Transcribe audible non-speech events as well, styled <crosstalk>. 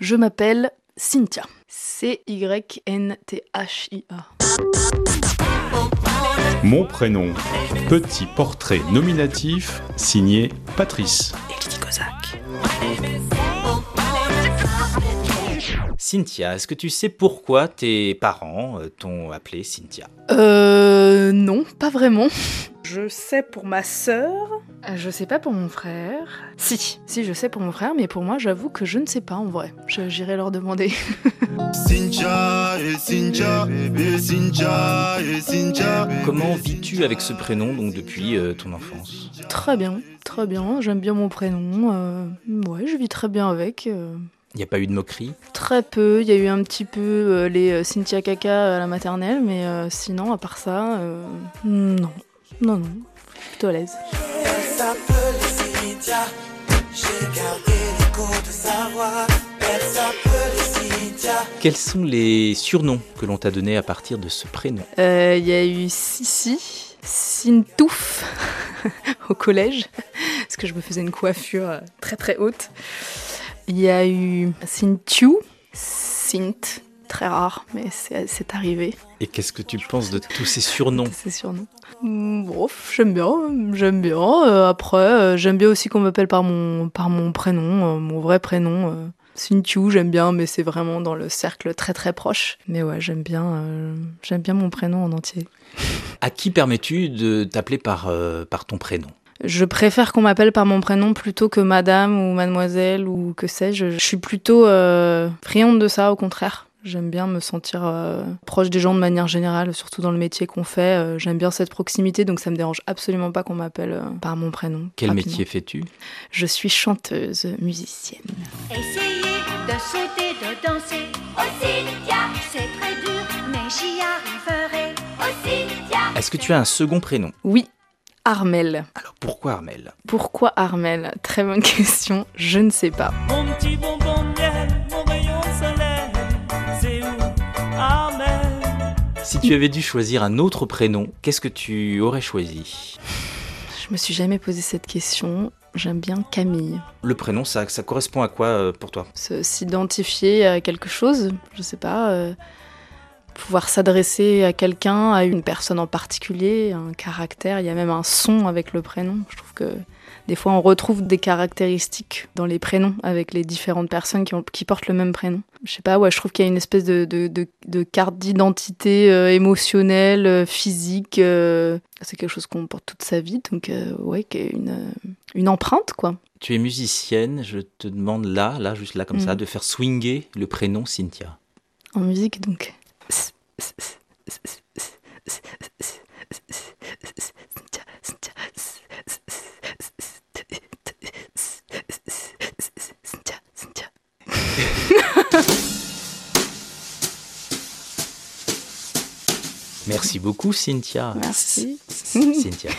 Je m'appelle Cynthia. C-Y-N-T-H-I-A. Mon prénom, petit portrait nominatif signé Patrice. Et Cynthia, est-ce que tu sais pourquoi tes parents euh, t'ont appelé Cynthia? Euh. Non, pas vraiment. Je sais pour ma sœur. Euh, Je sais pas pour mon frère. Si, si, je sais pour mon frère, mais pour moi, j'avoue que je ne sais pas en vrai. Je- J'irai leur demander. <laughs> Cynthia et Cynthia et Cynthia et Cynthia. Comment vis-tu avec ce prénom donc depuis euh, ton enfance? Très bien, très bien. J'aime bien mon prénom. euh, Ouais, je vis très bien avec. euh, Il n'y a pas eu de moquerie Très peu. Il y a eu un petit peu euh, les euh, Cynthia Caca à la maternelle, mais euh, sinon, à part ça, euh, non. Non, non. Plutôt à l'aise. Elle s'appelle Cynthia. J'ai gardé l'écho de sa voix. Elle s'appelle Cynthia. Quels sont les surnoms que l'on t'a donnés à partir de ce prénom? Il y a eu Sissi, Sintouf <laughs> au collège, parce que je me faisais une coiffure très très haute. Il y a eu Sintiu, Sint, très rare, mais c'est arrivé, Et qu'est-ce que tu penses de tous ces surnoms <laughs> c'est surnom. Mm, Bof, j'aime bien, j'aime bien. Euh, après, euh, j'aime bien aussi qu'on m'appelle par mon, par mon prénom, euh, mon vrai prénom. Sintiu, j'aime bien, mais c'est vraiment dans le cercle très très proche. Mais ouais, j'aime bien, j'aime bien mon prénom en entier. À qui permets-tu de t'appeler par, par ton prénom? Je préfère qu'on m'appelle par mon prénom plutôt que madame ou mademoiselle ou que sais-je. Je suis plutôt euh, friande de ça, au contraire. J'aime bien me sentir euh, proche des gens de manière générale, surtout dans le métier qu'on fait. Euh, J'aime bien cette proximité, donc ça me dérange absolument pas qu'on m'appelle euh, par mon prénom. Quel rapidement. métier fais-tu? Je suis chanteuse, musicienne. Essayez de sauter, de danser. Oh Cynthia, c'est très dur, mais j'y arriverai. Oh Cynthia. Est-ce que tu as un second prénom? Oui, Armel. Alors pourquoi Armel? Pourquoi Armel? Très bonne question, je ne sais pas. Mon petit bonbon de miel, mon rayon soleil, c'est où Amen. Si tu avais dû choisir un autre prénom, qu'est-ce que tu aurais choisi? Je me suis jamais posé cette question. J'aime bien Camille. Le prénom, ça, ça correspond à quoi euh, pour toi? S'identifier à quelque chose, je sais pas. euh, pouvoir s'adresser à quelqu'un, à une personne en particulier, un caractère. Il y a même un son avec le prénom. Je trouve que des fois on retrouve des caractéristiques dans les prénoms avec les différentes personnes qui, ont- qui portent le même prénom. Je sais pas, ouais, je trouve qu'il y a une espèce de, de, de- de carte d'identité euh, émotionnelle, euh, physique. euh, c'est quelque chose qu'on porte toute sa vie, donc euh, ouais, qui est une, une empreinte, quoi. Tu es musicienne, je te demande là, là, juste là comme ça, Mhm. de faire swinger le prénom Cynthia. En musique, donc. Merci beaucoup Cynthia. Merci. Cynthia.